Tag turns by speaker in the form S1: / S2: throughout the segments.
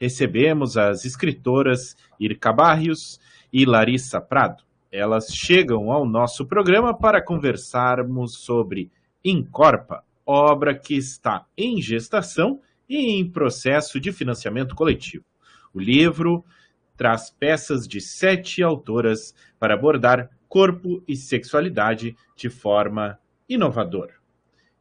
S1: recebemos as escritoras Irka Barrios e Larissa Prado. Elas chegam ao nosso programa para conversarmos sobre Incorpa, obra que está em gestação e em processo de financiamento coletivo. O livro traz peças de sete autoras para abordar corpo e sexualidade de forma inovadora.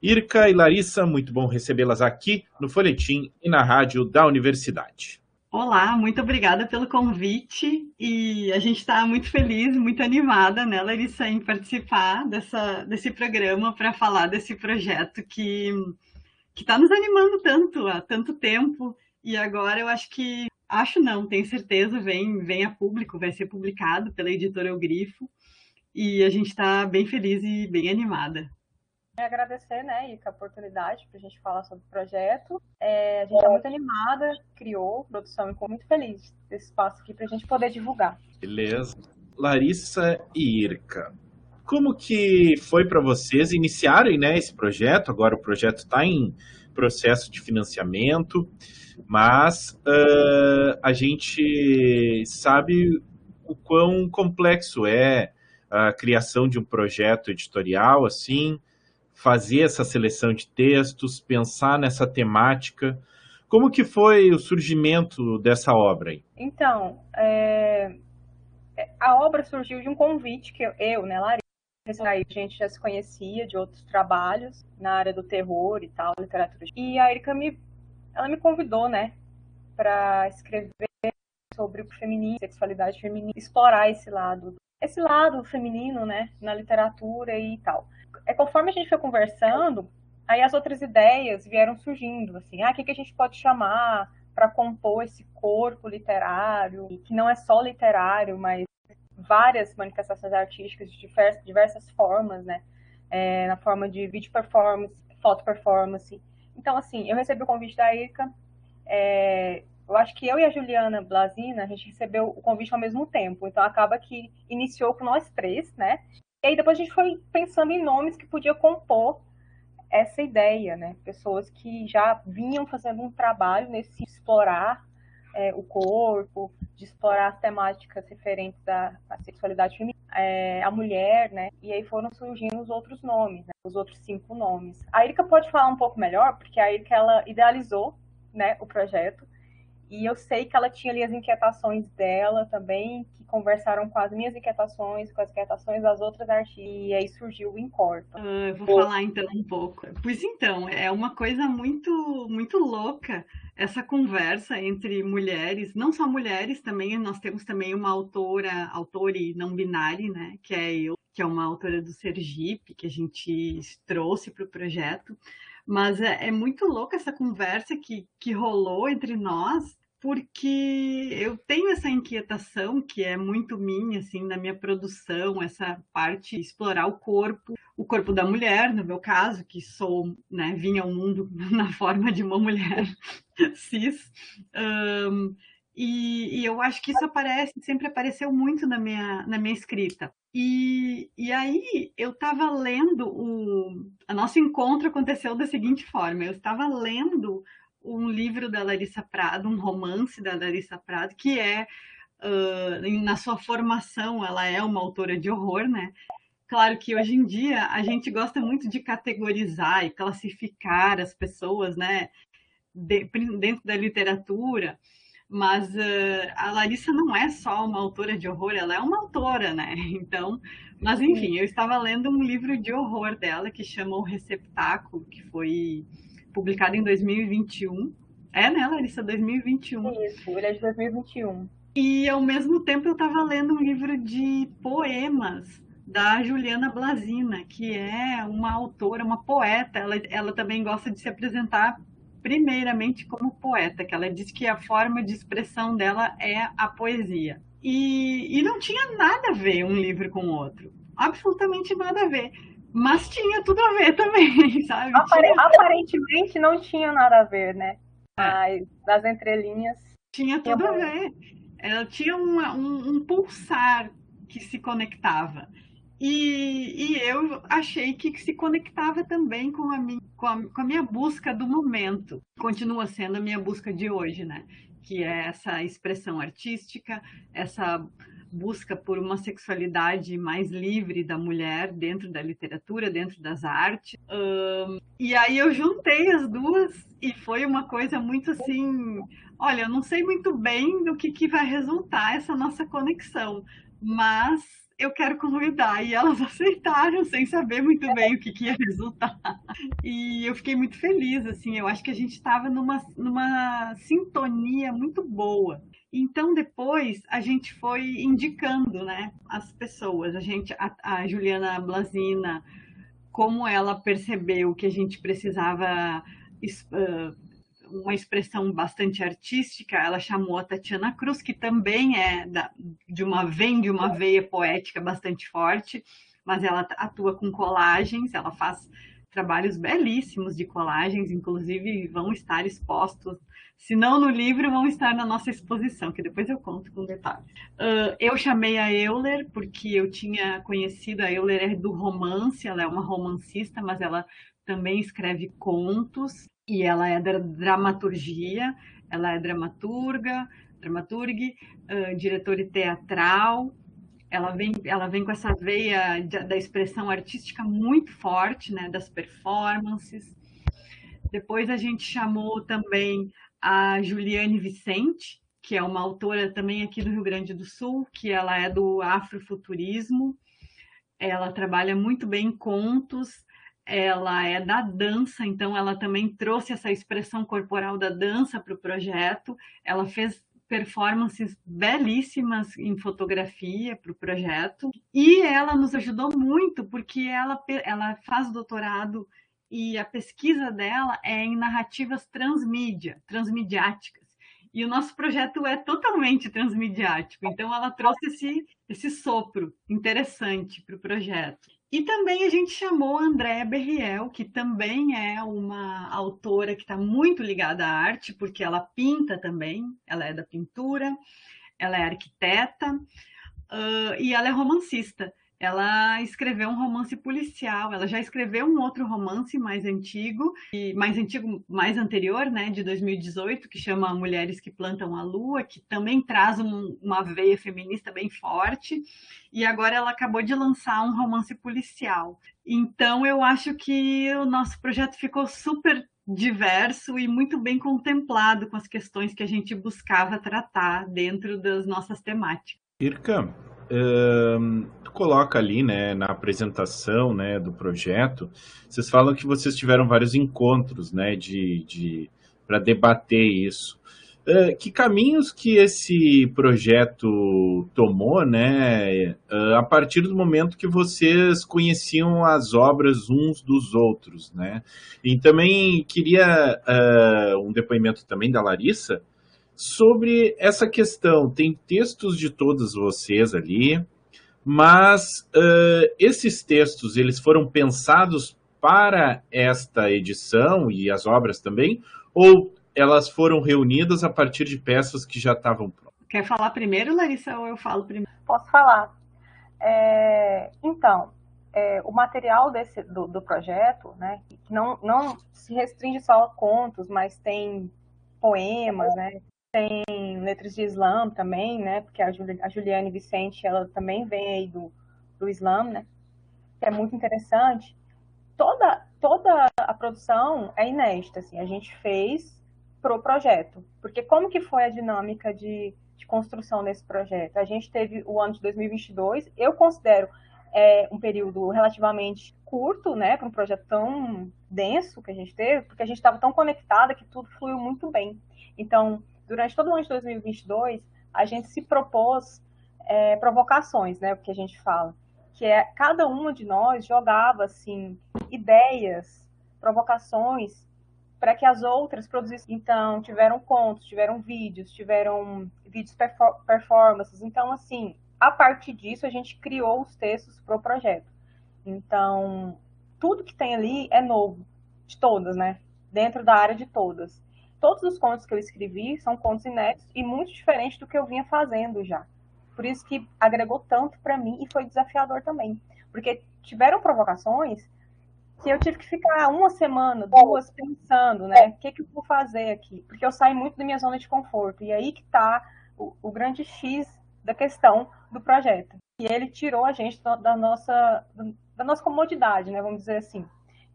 S1: Irka e Larissa, muito bom recebê-las aqui no Folhetim e na rádio da Universidade.
S2: Olá, muito obrigada pelo convite e a gente está muito feliz, muito animada, né, Larissa, em participar dessa, desse programa para falar desse projeto que está nos animando tanto há tanto tempo e agora eu acho que, acho não, tenho certeza, vem, vem a público, vai ser publicado pela editora O Grifo e a gente está bem feliz e bem animada.
S3: Agradecer, né, Ica, a oportunidade para a gente falar sobre o projeto. É, a gente está muito animada, criou produção e ficou muito feliz desse espaço aqui para a gente poder divulgar.
S1: Beleza. Larissa e Irka, como que foi para vocês iniciarem né, esse projeto? Agora o projeto está em processo de financiamento, mas uh, a gente sabe o quão complexo é a criação de um projeto editorial, assim, fazer essa seleção de textos, pensar nessa temática. Como que foi o surgimento dessa obra aí?
S3: Então, é... a obra surgiu de um convite que eu, né, Larissa, a gente já se conhecia de outros trabalhos na área do terror e tal, literatura. E a Erika me, ela me convidou, né, para escrever sobre o feminino, sexualidade feminina, explorar esse lado esse lado feminino, né, na literatura e tal. É conforme a gente foi conversando, aí as outras ideias vieram surgindo, assim, ah, o que, que a gente pode chamar para compor esse corpo literário, que não é só literário, mas várias manifestações artísticas de diversas, diversas formas, né, é, na forma de vídeo performance, foto performance. Então, assim, eu recebi o convite da Erika, é, eu acho que eu e a Juliana Blasina, a gente recebeu o convite ao mesmo tempo. Então acaba que iniciou com nós três, né? E aí depois a gente foi pensando em nomes que podia compor essa ideia, né? Pessoas que já vinham fazendo um trabalho nesse explorar é, o corpo, de explorar as temáticas referentes à, à sexualidade feminina, é, a mulher, né? E aí foram surgindo os outros nomes, né? os outros cinco nomes. A Erika pode falar um pouco melhor, porque a Erika ela idealizou, né, o projeto. E eu sei que ela tinha ali as inquietações dela também, que conversaram com as minhas inquietações, com as inquietações das outras artistas. E aí surgiu o Incorpa.
S2: Uh, eu vou Pô. falar então um pouco. Pois então, é uma coisa muito, muito louca essa conversa entre mulheres, não só mulheres também, nós temos também uma autora, autora e não binária, né, que é eu, que é uma autora do Sergipe, que a gente trouxe para o projeto. Mas é, é, muito louca essa conversa que, que rolou entre nós, porque eu tenho essa inquietação que é muito minha, assim, na minha produção, essa parte explorar o corpo, o corpo da mulher, no meu caso, que sou, né, vinha ao mundo na forma de uma mulher cis. Um, e, e, eu acho que isso aparece, sempre apareceu muito na minha, na minha escrita. E, e aí eu estava lendo o. A nosso encontro aconteceu da seguinte forma: eu estava lendo um livro da Larissa Prado, um romance da Larissa Prado, que é, uh, na sua formação, ela é uma autora de horror, né? Claro que hoje em dia a gente gosta muito de categorizar e classificar as pessoas, né? De, dentro da literatura, mas uh, a Larissa não é só uma autora de horror, ela é uma autora, né? Então, mas enfim, eu estava lendo um livro de horror dela que chama O Receptáculo, que foi publicado em 2021. É, né, Larissa? 2021.
S3: Isso, ele é de 2021.
S2: E ao mesmo tempo eu estava lendo um livro de poemas da Juliana Blasina, que é uma autora, uma poeta. Ela, ela também gosta de se apresentar primeiramente como poeta, que ela diz que a forma de expressão dela é a poesia. E, e não tinha nada a ver um livro com o outro, absolutamente nada a ver. Mas tinha tudo a ver também, sabe?
S3: Apare Aparentemente não tinha nada a ver, né? É. Mas das entrelinhas.
S2: Tinha tudo a ver. Ela tinha uma, um, um pulsar que se conectava. E, e, eu achei que se conectava também com a, minha, com, a, com a minha busca do momento. Continua sendo a minha busca de hoje, né? Que é essa expressão artística, essa busca por uma sexualidade mais livre da mulher dentro da literatura, dentro das artes. Um, e aí eu juntei as duas e foi uma coisa muito assim. Olha, eu não sei muito bem do que, que vai resultar essa nossa conexão, mas eu quero convidar. E elas aceitaram sem saber muito bem o que, que ia resultar. E eu fiquei muito feliz, assim, eu acho que a gente estava numa, numa sintonia muito boa. Então depois a gente foi indicando, né, as pessoas. A gente, a, a Juliana Blazina, como ela percebeu que a gente precisava uma expressão bastante artística, ela chamou a Tatiana Cruz, que também é da, de uma vem de uma veia poética bastante forte, mas ela atua com colagens, ela faz trabalhos belíssimos de colagens, inclusive vão estar expostos se não no livro, vão estar na nossa exposição, que depois eu conto com detalhes. Uh, eu chamei a Euler porque eu tinha conhecido a Euler é do romance, ela é uma romancista, mas ela também escreve contos e ela é da dramaturgia, ela é dramaturga, dramaturgue, uh, diretora teatral. Ela vem, ela vem com essa veia da expressão artística muito forte, né, das performances. Depois a gente chamou também a Juliane Vicente, que é uma autora também aqui do Rio Grande do Sul, que ela é do afrofuturismo. Ela trabalha muito bem contos, ela é da dança, então ela também trouxe essa expressão corporal da dança para o projeto. Ela fez performances belíssimas em fotografia para o projeto e ela nos ajudou muito porque ela, ela faz doutorado e a pesquisa dela é em narrativas transmídia, transmediáticas. E o nosso projeto é totalmente transmediático, então ela trouxe esse, esse sopro interessante para o projeto. E também a gente chamou a Andréa Berriel, que também é uma autora que está muito ligada à arte, porque ela pinta também, ela é da pintura, ela é arquiteta uh, e ela é romancista ela escreveu um romance policial. Ela já escreveu um outro romance mais antigo, e mais antigo, mais anterior, né, de 2018, que chama Mulheres que Plantam a Lua, que também traz um, uma veia feminista bem forte. E agora ela acabou de lançar um romance policial. Então eu acho que o nosso projeto ficou super diverso e muito bem contemplado com as questões que a gente buscava tratar dentro das nossas temáticas.
S1: Irka, tu coloca ali, né, na apresentação, né, do projeto, vocês falam que vocês tiveram vários encontros, né, de, de para debater isso. Uh, que caminhos que esse projeto tomou, né, uh, a partir do momento que vocês conheciam as obras uns dos outros, né? E também queria um depoimento também da Larissa, sobre essa questão. Tem textos de todos vocês ali, mas uh, esses textos eles foram pensados para esta edição e as obras também, ou elas foram reunidas a partir de peças que já estavam prontas?
S2: Quer falar primeiro, Larissa, ou eu falo primeiro?
S3: Posso falar. É, então, é, o material desse, do, do projeto, né, não, não se restringe só a contos, mas tem poemas, né, tem letras de Islã também, né? Porque a, Juliane Vicente, ela também vem aí do, do Islã, né? Que é muito interessante. Toda, toda a produção é inédita, assim. A gente fez pro projeto. Porque como que foi a dinâmica de, de construção desse projeto? A gente teve o ano de 2022, eu considero é, um período relativamente curto, né, para um projeto tão denso que a gente teve, porque a gente estava tão conectada que tudo fluiu muito bem. Então, durante todo o ano de 2022, a gente se propôs é, provocações, né, o que a gente fala, que é cada uma de nós jogava assim ideias, provocações para que as outras produzissem. Então, tiveram contos, tiveram vídeos, tiveram vídeos performances. Então, assim, a partir disso, a gente criou os textos para o projeto. Então, tudo que tem ali é novo, de todas, né? Dentro da área de todas. Todos os contos que eu escrevi são contos inéditos e muito diferentes do que eu vinha fazendo já. Por isso que agregou tanto para mim e foi desafiador também. Porque tiveram provocações que eu tive que ficar uma semana, duas, pensando, né? O que, que eu vou fazer aqui? Porque eu saio muito da minha zona de conforto. E aí que está o, o, grande X da questão do projeto. E ele tirou a gente da nossa, da nossa comodidade, né? Vamos dizer assim.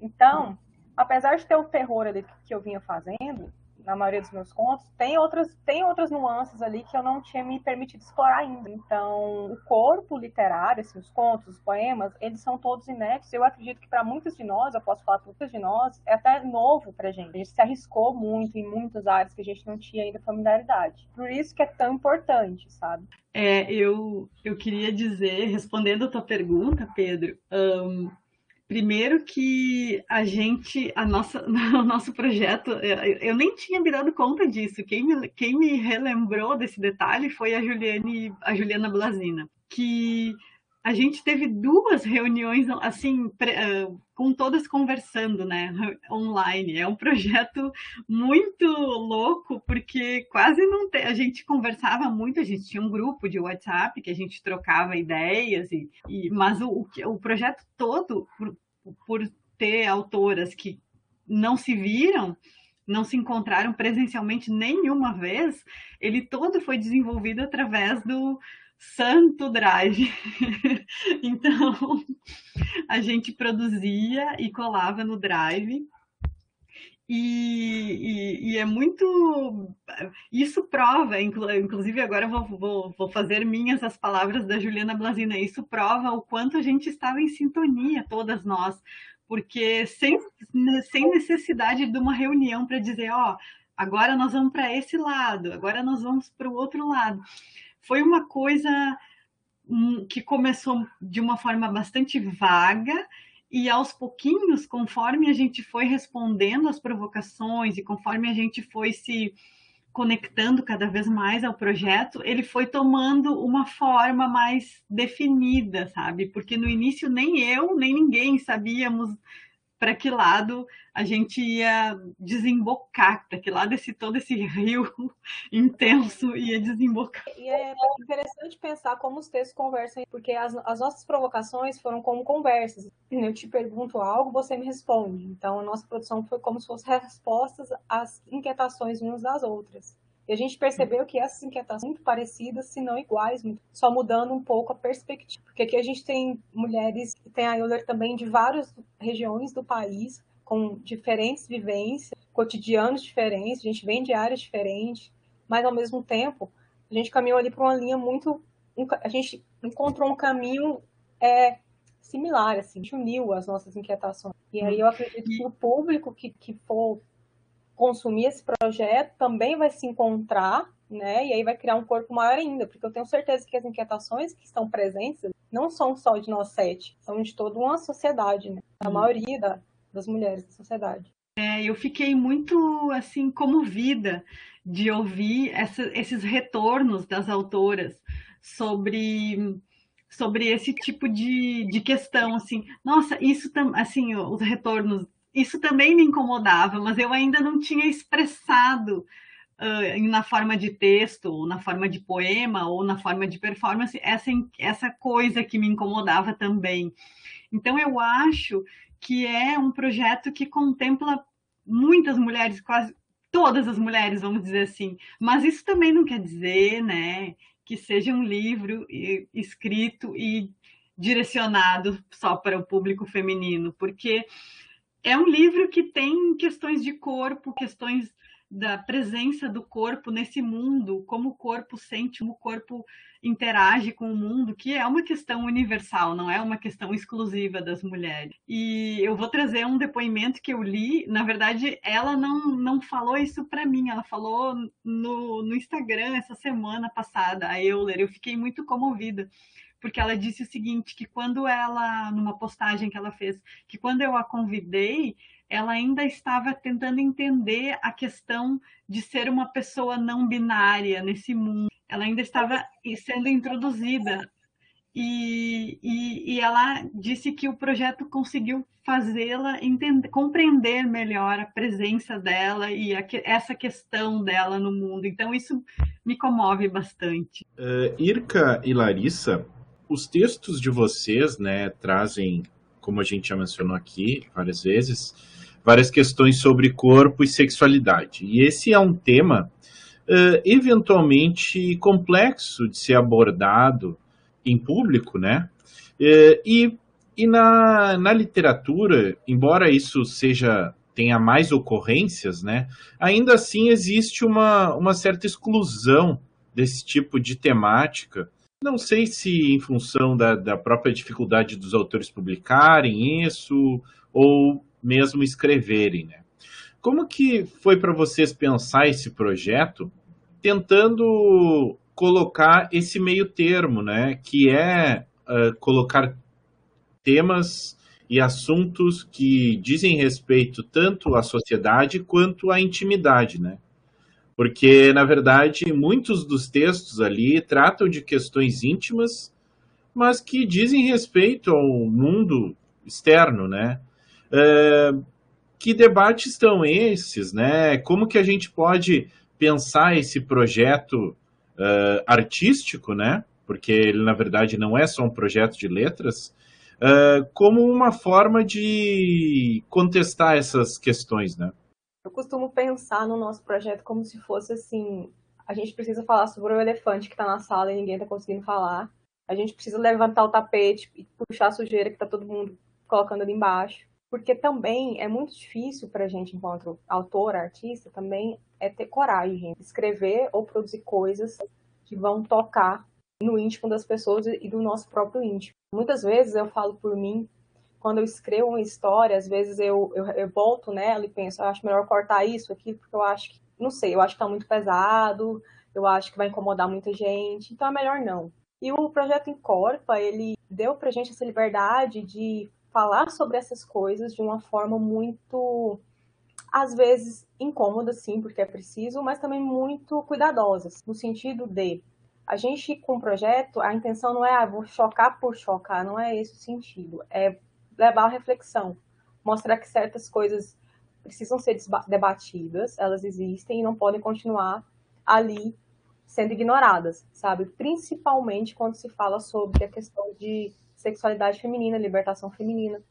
S3: Então, apesar de ter o terror ali que eu vinha fazendo, na maioria dos meus contos, tem outras, tem outras nuances ali que eu não tinha me permitido explorar ainda. Então, o corpo literário, assim, os contos, os poemas, eles são todos inéditos. Eu acredito que para muitos de nós, eu posso falar para muitos de nós, é até novo para gente. A gente se arriscou muito em muitas áreas que a gente não tinha ainda familiaridade. Por isso que é tão importante, sabe?
S2: É, eu, eu queria dizer, respondendo a tua pergunta, Pedro, um, Primeiro que a gente, a nossa, o nosso projeto, eu nem tinha me dado conta disso. Quem me, quem me relembrou desse detalhe foi a Juliane, a Juliana Blazina, que a gente teve duas reuniões assim com todas conversando, né, online. É um projeto muito louco porque quase não te... a gente conversava muito. A gente tinha um grupo de WhatsApp que a gente trocava ideias e, e... mas o, o projeto todo por, ter autoras que não se viram não se encontraram presencialmente nenhuma vez, ele todo foi desenvolvido através do Santo Drive. então, a gente produzia e colava no Drive. E, e, e, é muito. Isso prova, inclusive agora vou, vou, vou, fazer minhas as palavras da Juliana Blasina. Isso prova o quanto a gente estava em sintonia, todas nós, porque sem, sem necessidade de uma reunião para dizer: ó, agora nós vamos para esse lado, agora nós vamos para o outro lado foi uma coisa hum, que começou de uma forma bastante vaga e aos pouquinhos, conforme a gente foi respondendo às provocações e conforme a gente foi se conectando cada vez mais ao projeto, ele foi tomando uma forma mais definida, sabe? Porque no início nem eu, nem ninguém sabíamos para que lado a gente ia desembocar, para que lado esse todo esse rio intenso ia desembocar.
S3: E é interessante pensar como os textos conversam, porque as, as nossas provocações foram como conversas. Eu te pergunto algo, você me responde. Então a nossa produção foi como se fossem respostas às inquietações umas das outras. E a gente percebeu que essas inquietações são muito parecidas, se não iguais, só mudando um pouco a perspectiva. Porque aqui a gente tem mulheres, tem a Euler também de várias regiões do país, com diferentes vivências, cotidianos diferentes, a gente vem de áreas diferentes, mas ao mesmo tempo a gente caminhou ali para uma linha muito. A gente encontrou um caminho é, similar, assim, a gente uniu as nossas inquietações. E aí eu acredito que o público que, que for consumir esse projeto também vai se encontrar, né? E aí vai criar um corpo maior ainda, porque eu tenho certeza que as inquietações que estão presentes não são só de nós sete, são de toda uma sociedade, né? A maioria da, das mulheres da sociedade.
S2: É, eu fiquei muito assim comovida de ouvir essa, esses retornos das autoras sobre sobre esse tipo de, de questão assim nossa isso assim os retornos isso também me incomodava, mas eu ainda não tinha expressado uh, na forma de texto, ou na forma de poema, ou na forma de performance, essa, essa coisa que me incomodava também. Então, eu acho que é um projeto que contempla muitas mulheres, quase todas as mulheres, vamos dizer assim. Mas isso também não quer dizer, né, que seja um livro escrito e direcionado só para o público feminino, porque é um livro que tem questões de corpo, questões da presença do corpo nesse mundo, como o corpo sente, como o corpo interage com o mundo, que é uma questão universal, não é uma questão exclusiva das mulheres. E eu vou trazer um depoimento que eu li, na verdade, ela não, não falou isso para mim, ela falou no, no Instagram essa semana passada, a Euler, eu fiquei muito comovida porque ela disse o seguinte, que quando ela, numa postagem que ela fez, que quando eu a convidei, ela ainda estava tentando entender a questão de ser uma pessoa não binária nesse mundo. Ela ainda estava sendo introduzida e, e, e, ela disse que o projeto conseguiu fazê-la compreender melhor a presença dela e essa questão dela no mundo. Então, isso me comove bastante.
S1: Uh, Irka e Larissa, os textos de vocês né, trazem, como a gente já mencionou aqui várias vezes, várias questões sobre corpo e sexualidade. E esse é um tema uh, eventualmente complexo de ser abordado em público, né? É, e, e na, na literatura, embora isso seja tenha mais ocorrências, né? Ainda assim existe uma, uma certa exclusão desse tipo de temática. Não sei se em função da, da própria dificuldade dos autores publicarem isso ou mesmo escreverem, né? Como que foi para vocês pensar esse projeto tentando colocar esse meio termo, né? Que é uh, colocar temas e assuntos que dizem respeito tanto à sociedade quanto à intimidade, né? Porque, na verdade, muitos dos textos ali tratam de questões íntimas, mas que dizem respeito ao mundo externo, né? Uh, que debates estão esses, né? Como que a gente pode pensar esse projeto uh, artístico, né? Porque ele, na verdade, não é só um projeto de letras, uh, como uma forma de contestar essas questões, né?
S3: Eu costumo pensar no nosso projeto como se fosse assim: a gente precisa falar sobre o elefante que está na sala e ninguém está conseguindo falar. A gente precisa levantar o tapete e puxar a sujeira que está todo mundo colocando ali embaixo. Porque também é muito difícil para a gente, enquanto autor, artista, também é ter coragem de escrever ou produzir coisas que vão tocar no íntimo das pessoas e do nosso próprio íntimo. Muitas vezes eu falo por mim, quando eu escrevo uma história, às vezes eu, eu, eu volto nela e penso, eu acho melhor cortar isso aqui, porque eu acho que, não sei, eu acho que tá muito pesado, eu acho que vai incomodar muita gente, então é melhor não. E o projeto Encorpa, ele deu pra gente essa liberdade de falar sobre essas coisas de uma forma muito às vezes incômodas, sim, porque é preciso, mas também muito cuidadosas, no sentido de a gente com o projeto, a intenção não é, ah, vou chocar por chocar, não é esse o sentido, é levar a reflexão, mostrar que certas coisas precisam ser debatidas, elas existem e não podem continuar ali sendo ignoradas, sabe? Principalmente quando se fala sobre a questão de sexualidade feminina, libertação feminina.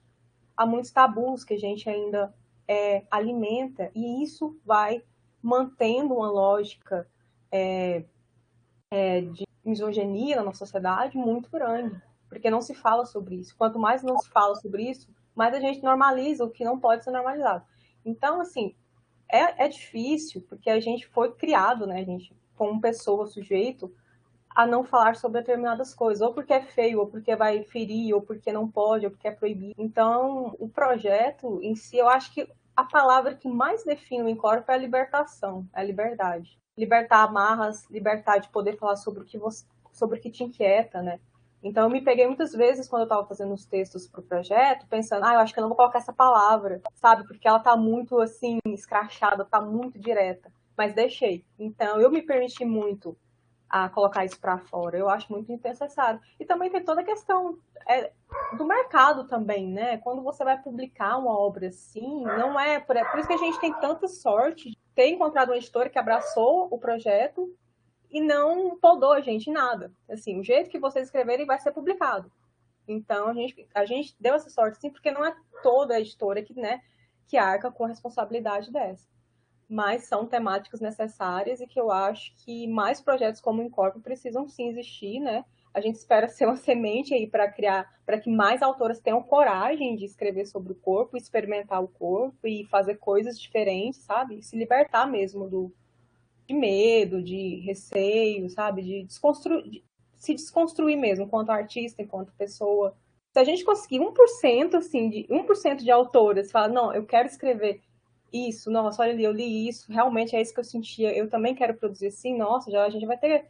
S3: Há muitos tabus que a gente ainda é, alimenta, e isso vai mantendo uma lógica é, é, de misoginia na nossa sociedade muito grande, porque não se fala sobre isso. Quanto mais não se fala sobre isso, mais a gente normaliza o que não pode ser normalizado. Então, assim, é, é difícil, porque a gente foi criado, né, gente, como pessoa, sujeito, a não falar sobre determinadas coisas, ou porque é feio, ou porque vai ferir, ou porque não pode, ou porque é proibido. Então, o projeto em si, eu acho que a palavra que mais define o Encorpo é a libertação, é a liberdade. Libertar amarras, libertar de poder falar sobre o que você, sobre o que te inquieta, né? Então, eu me peguei muitas vezes quando eu estava fazendo os textos para o projeto, pensando, ah, eu acho que eu não vou colocar essa palavra, sabe? Porque ela está muito, assim, escrachada, está muito direta. Mas deixei. Então, eu me permiti muito a colocar isso para fora. Eu acho muito necessário. E também tem toda a questão é, do mercado também, né? Quando você vai publicar uma obra assim, não é por, é por isso que a gente tem tanta sorte de ter encontrado uma editora que abraçou o projeto e não podou a gente nada. Assim, o jeito que vocês escreverem vai ser publicado. Então a gente, a gente deu essa sorte sim, porque não é toda a editora que, né, que arca com a responsabilidade dessa mas são temáticas necessárias e que eu acho que mais projetos como o Incorpo precisam sim existir, né? A gente espera ser uma semente aí para criar, para que mais autoras tenham coragem de escrever sobre o corpo, experimentar o corpo e fazer coisas diferentes, sabe? Se libertar mesmo do de medo, de receio, sabe? De desconstruir, de se desconstruir mesmo enquanto artista, enquanto pessoa. Se a gente conseguir 1% assim, de 1% de autoras falar, não, eu quero escrever isso, nossa, olha ali, eu li isso, realmente é isso que eu sentia, eu também quero produzir assim, nossa, já a gente vai ter,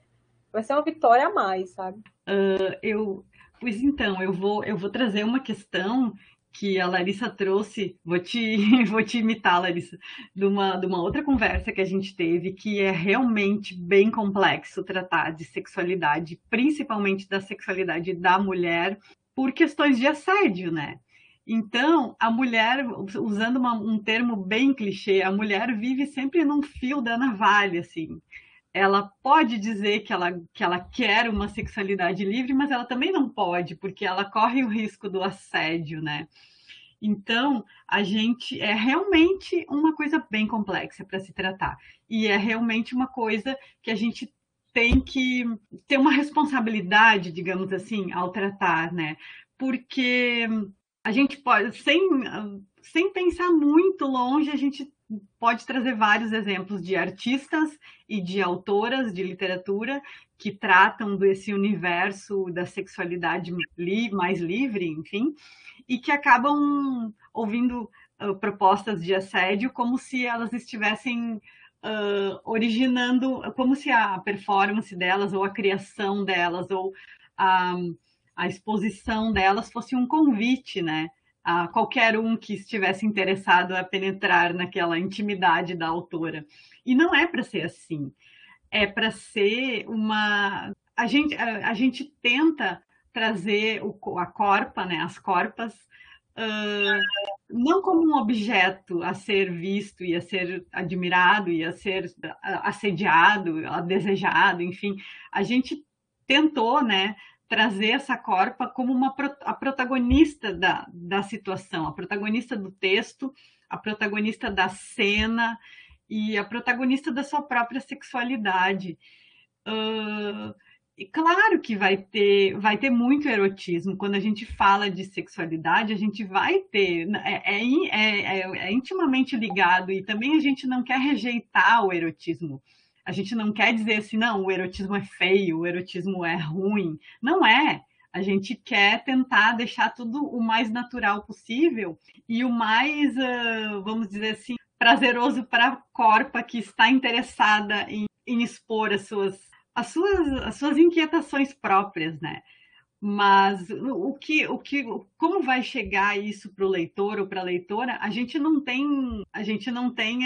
S3: vai ser uma vitória a mais, sabe?
S2: Uh, eu, pois então, eu vou, eu vou trazer uma questão que a Larissa trouxe, vou te, vou te imitar, Larissa, de uma, de uma outra conversa que a gente teve, que é realmente bem complexo tratar de sexualidade, principalmente da sexualidade da mulher, por questões de assédio, né? Então, a mulher, usando uma, um termo bem clichê, a mulher vive sempre num fio da navalha, assim. Ela pode dizer que ela, que ela quer uma sexualidade livre, mas ela também não pode, porque ela corre o risco do assédio, né? Então, a gente é realmente uma coisa bem complexa para se tratar. E é realmente uma coisa que a gente tem que ter uma responsabilidade, digamos assim, ao tratar, né? Porque a gente pode, sem, sem pensar muito longe, a gente pode trazer vários exemplos de artistas e de autoras de literatura que tratam desse universo da sexualidade mais livre, enfim, e que acabam ouvindo uh, propostas de assédio como se elas estivessem uh, originando, como se a performance delas, ou a criação delas, ou a a exposição delas fosse um convite, né? A qualquer um que estivesse interessado a penetrar naquela intimidade da autora. E não é para ser assim. É para ser uma. A gente, a, a, gente tenta trazer o, a corpa, né, as corpas, uh, não como um objeto a ser visto e a ser admirado e a ser assediado, a desejado, enfim. A gente tentou, né, trazer essa corpa como uma, a protagonista da, da situação, a protagonista do texto, a protagonista da cena e a protagonista da sua própria sexualidade. Uh, e claro que vai ter, vai ter muito erotismo. Quando a gente fala de sexualidade, a gente vai ter. É, é, é, é intimamente ligado, e também a gente não quer rejeitar o erotismo a gente não quer dizer assim, não, o erotismo é feio, o erotismo é ruim. Não é. A gente quer tentar deixar tudo o mais natural possível e o mais, vamos dizer assim, prazeroso para a corpa que está interessada em, em expor as suas, as, suas, as suas inquietações próprias, né? Mas o que, o que, como vai chegar isso para o leitor ou para a leitora? A gente não tem, a gente não tem,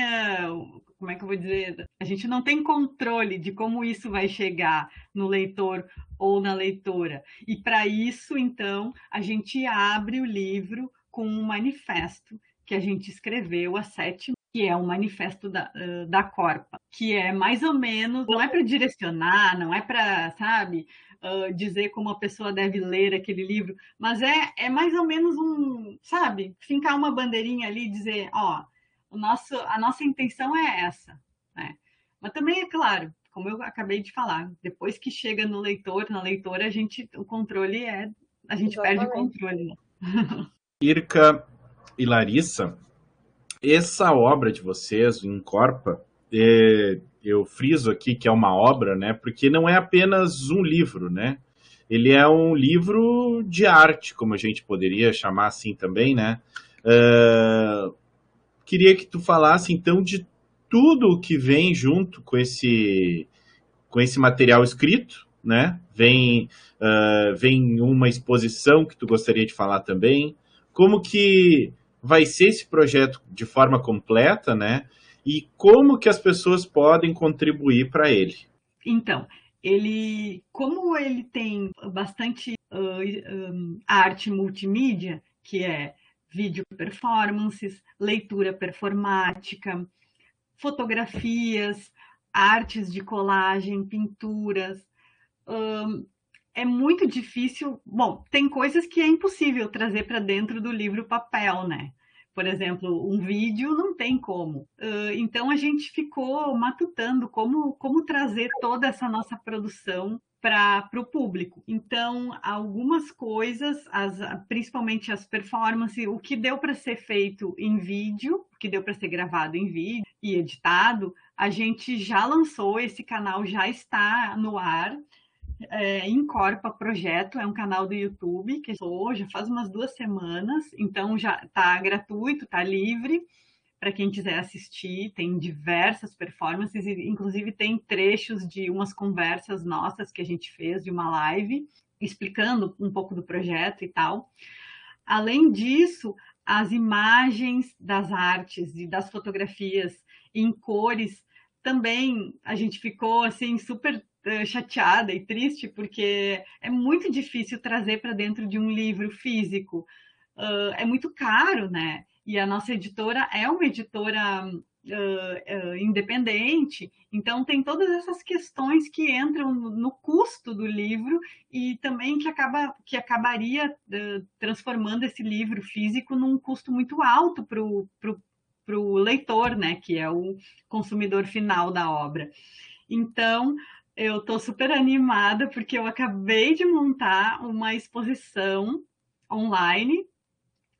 S2: como é que eu vou dizer? A gente não tem controle de como isso vai chegar no leitor ou na leitora. E para isso, então, a gente abre o livro com um manifesto que a gente escreveu há sete que é um manifesto da, da Corpa, que é mais ou menos, não é para direcionar, não é para, sabe, uh, dizer como a pessoa deve ler aquele livro, mas é, é mais ou menos um, sabe, fincar uma bandeirinha ali e dizer, ó, o nosso, a nossa intenção é essa, né? Mas também é claro, como eu acabei de falar, depois que chega no leitor, na leitora, a gente, o controle é, a gente Exatamente. perde o controle. Né?
S1: Irka e Larissa, essa obra de vocês, o Incorpa, é, eu friso aqui que é uma obra, né? Porque não é apenas um livro, né? Ele é um livro de arte, como a gente poderia chamar assim também, né? Uh, queria que tu falasse então de tudo que vem junto com esse com esse material escrito, né? Vem uh, vem uma exposição que tu gostaria de falar também. Como que vai ser esse projeto de forma completa, né? e como que as pessoas podem contribuir para ele?
S2: Então, ele, como ele tem bastante uh, um, arte multimídia, que é vídeo performances, leitura performática, fotografias, artes de colagem, pinturas. Um, é muito difícil. Bom, tem coisas que é impossível trazer para dentro do livro papel, né? por exemplo, um vídeo não tem como. então a gente ficou matutando como, como trazer toda essa nossa produção para o público. Então, algumas coisas, as, principalmente as performances, o que deu para ser feito em vídeo, o que deu para ser gravado em vídeo e editado, a gente já lançou, esse canal já está no ar é, Incorpa Projeto, é um canal do YouTube que sou, já faz umas duas semanas, então já está gratuito, está livre para quem quiser assistir, tem diversas performances, inclusive tem trechos de umas conversas nossas que a gente fez de uma live, explicando um pouco do projeto e tal. Além disso, as imagens das artes e das fotografias em cores também a gente ficou assim super eh, chateada e triste porque é muito difícil trazer para dentro de um livro físico. Uh, é muito caro, né? E a nossa editora é uma editora uh, uh, independente, então tem todas essas questões que entram no, custo do livro e também que, acaba, que acabaria transformando esse livro físico num custo muito alto para o leitor, né? Que é o consumidor final da obra. Então, eu estou super animada porque eu acabei de montar uma exposição online,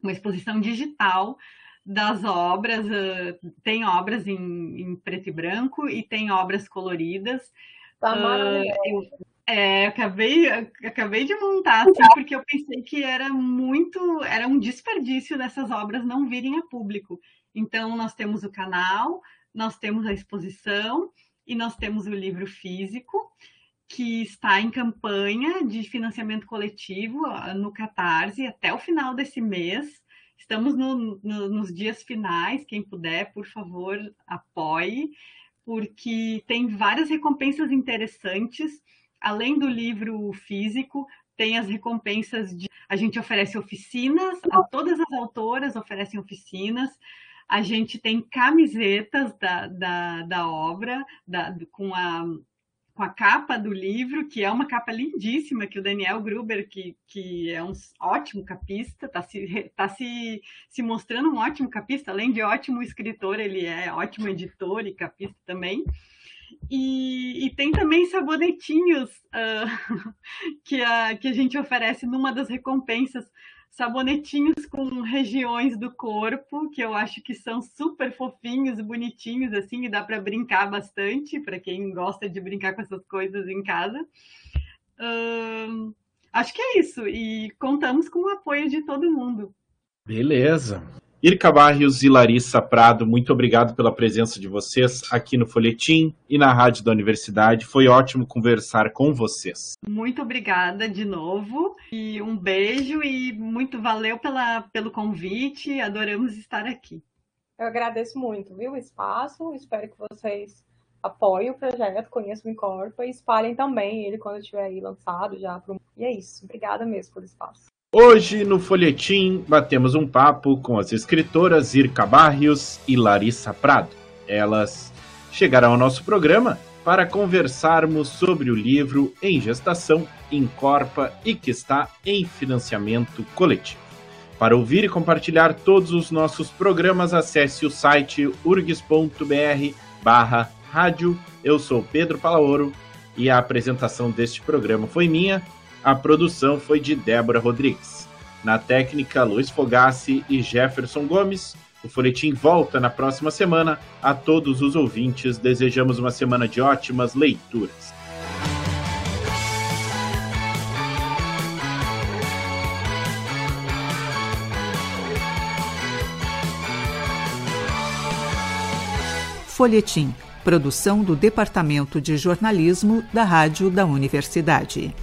S2: uma exposição digital das obras, uh, tem obras em, em, preto e branco e tem obras coloridas.
S3: Tá uh,
S2: é, acabei, acabei de montar, assim, porque eu pensei que era muito, era um desperdício dessas obras não virem a público. Então, nós temos o canal, nós temos a exposição e nós temos o livro físico, que está em campanha de financiamento coletivo no Catarse até o final desse mês. Estamos no, no, nos dias finais, quem puder, por favor, apoie, porque tem várias recompensas interessantes. Além do livro físico, tem as recompensas de. A gente oferece oficinas, todas as autoras oferecem oficinas. A gente tem camisetas da, da, da obra, da, com a com a capa do livro, que é uma capa lindíssima, que o Daniel Gruber, que, que é um ótimo capista, está se, tá se, se mostrando um ótimo capista, além de ótimo escritor, ele é ótimo editor e capista também. E, e tem também sabonetinhos uh, que, a, que a gente oferece numa das recompensas sabonetinhos com regiões do corpo, que eu acho que são super fofinhos, bonitinhos, assim, e dá para brincar bastante, para quem gosta de brincar com essas coisas em casa. Uh, acho que é isso, e contamos com o apoio de todo mundo.
S1: Beleza. Irka Barrios e Larissa Prado, muito obrigado pela presença de vocês aqui no Folhetim e na Rádio da Universidade. Foi ótimo conversar com vocês.
S2: Muito obrigada de novo e um beijo e muito valeu pela, pelo convite. Adoramos estar aqui.
S3: Eu agradeço muito, viu, o espaço. Espero que vocês apoiem o projeto, conheçam o Incorpa e espalhem também ele quando estiver aí lançado já. Pro... E é isso. Obrigada mesmo pelo espaço.
S1: Hoje, no Folhetim, batemos um papo com as escritoras Irka Barrios e Larissa Prado. Elas chegaram ao nosso programa para conversarmos sobre o livro Em Gestação, Incorpa e que está em financiamento coletivo. Para ouvir e compartilhar todos os nossos programas, acesse o site urgs.br barra rádio. Eu sou Pedro Palaoro e a apresentação deste programa foi minha, a produção foi de Débora Rodrigues. Na técnica, Luiz Fogassi e Jefferson Gomes. O Folhetim volta na próxima semana. A todos os ouvintes, desejamos uma semana de ótimas leituras.
S4: Folhetim, produção do Departamento de Jornalismo da Rádio da Universidade.